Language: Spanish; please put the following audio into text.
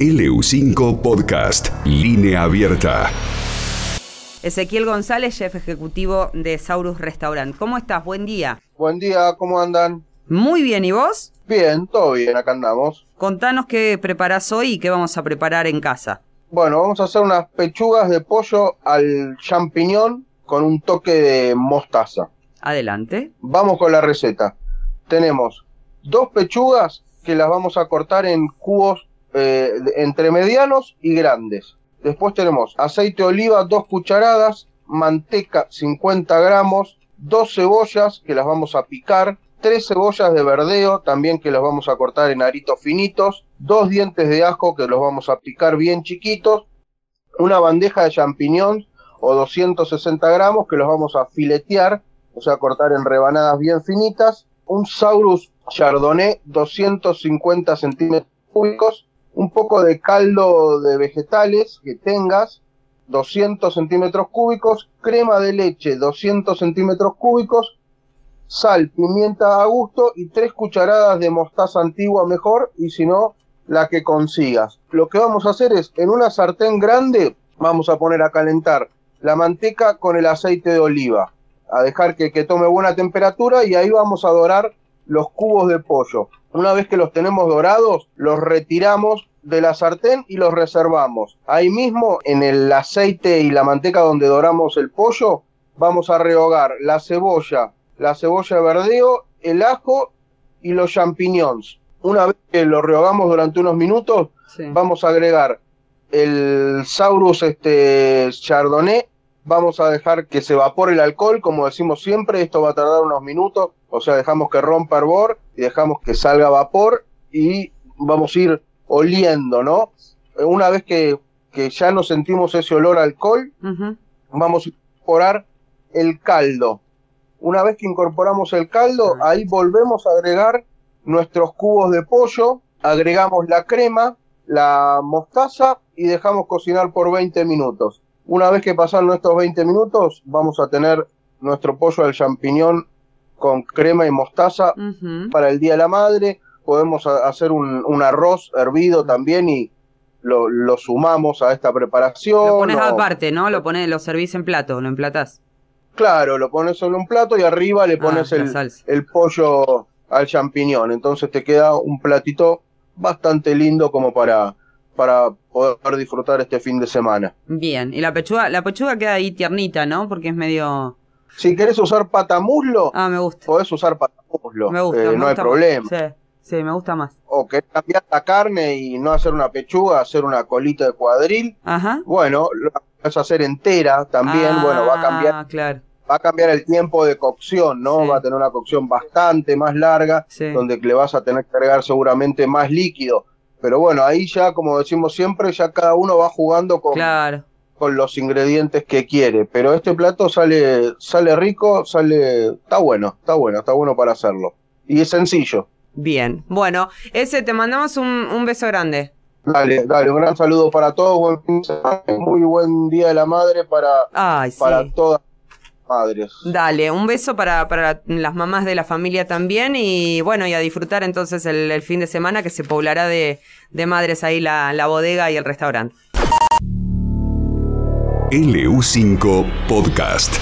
LU5 Podcast, línea abierta. Ezequiel González, chef ejecutivo de Saurus Restaurant. ¿Cómo estás? Buen día. Buen día, ¿cómo andan? Muy bien, ¿y vos? Bien, todo bien, acá andamos. Contanos qué preparás hoy y qué vamos a preparar en casa. Bueno, vamos a hacer unas pechugas de pollo al champiñón con un toque de mostaza. Adelante. Vamos con la receta. Tenemos dos pechugas que las vamos a cortar en cubos eh, entre medianos y grandes. Después tenemos aceite de oliva, dos cucharadas, manteca 50 gramos, dos cebollas que las vamos a picar, tres cebollas de verdeo también que las vamos a cortar en aritos finitos, dos dientes de ajo que los vamos a picar bien chiquitos, una bandeja de champiñón o 260 gramos que los vamos a filetear, o sea, cortar en rebanadas bien finitas, un Saurus Chardonnay 250 centímetros cúbicos, un poco de caldo de vegetales que tengas, 200 centímetros cúbicos, crema de leche, 200 centímetros cúbicos, sal, pimienta a gusto y tres cucharadas de mostaza antigua mejor y si no, la que consigas. Lo que vamos a hacer es, en una sartén grande, vamos a poner a calentar la manteca con el aceite de oliva, a dejar que, que tome buena temperatura y ahí vamos a dorar los cubos de pollo. Una vez que los tenemos dorados, los retiramos de la sartén y los reservamos. Ahí mismo, en el aceite y la manteca donde doramos el pollo, vamos a rehogar la cebolla, la cebolla de verdeo, el ajo y los champiñones. Una vez que lo rehogamos durante unos minutos, Sí. vamos a agregar el Saurus este, Chardonnay. Vamos a dejar que se evapore el alcohol, como decimos siempre, esto va a tardar unos minutos, o sea, dejamos que rompa hervor y dejamos que salga vapor y vamos a ir oliendo, ¿no? Una vez que, que ya no sentimos ese olor a alcohol, vamos a incorporar el caldo. Una vez que incorporamos el caldo, ahí volvemos a agregar nuestros cubos de pollo, agregamos la crema, la mostaza y dejamos cocinar por 20 minutos. Una vez que pasan nuestros 20 minutos, vamos a tener nuestro pollo al champiñón con crema y mostaza para el Día de la Madre. Podemos hacer un, un arroz hervido también y lo, lo sumamos a esta preparación. Lo pones o- aparte, ¿no? Lo pones, lo servís en plato, lo emplatás. Claro, lo pones sobre un plato y arriba le pones Ah, la el, pollo al champiñón. Entonces te queda un platito bastante lindo como para, para poder disfrutar este fin de semana. Bien. Y la pechuga, la pechuga queda ahí tiernita, ¿no? Porque es medio. Si querés usar patamuslo, Ah, me gusta. podés usar patamuslo. Me gusta. eh, me no hay problema. Sí, sí, me gusta más. O querés cambiar la carne y no hacer una pechuga, hacer una colita de cuadril. Ajá. Bueno, lo vas a hacer entera también. Ah, bueno, va a cambiar claro. va a cambiar el tiempo de cocción, ¿no? Sí. Va a tener una cocción bastante más larga, Sí. donde le vas a tener que agregar seguramente más líquido. Pero bueno, ahí ya, como decimos siempre, ya cada uno va jugando con, Claro. con los ingredientes que quiere. Pero este plato sale, sale rico, sale, está bueno, está bueno, está bueno para hacerlo. Y es sencillo. Bien. Bueno, ese te mandamos un, un beso grande. Dale, dale, un gran saludo para todos, muy buen día de la madre para, Ay, sí. para todas las madres. Dale, un beso para, para las mamás de la familia también y bueno, y a disfrutar entonces el, el fin de semana que se poblará de, de madres ahí la, la bodega y el restaurante. LU5 Podcast.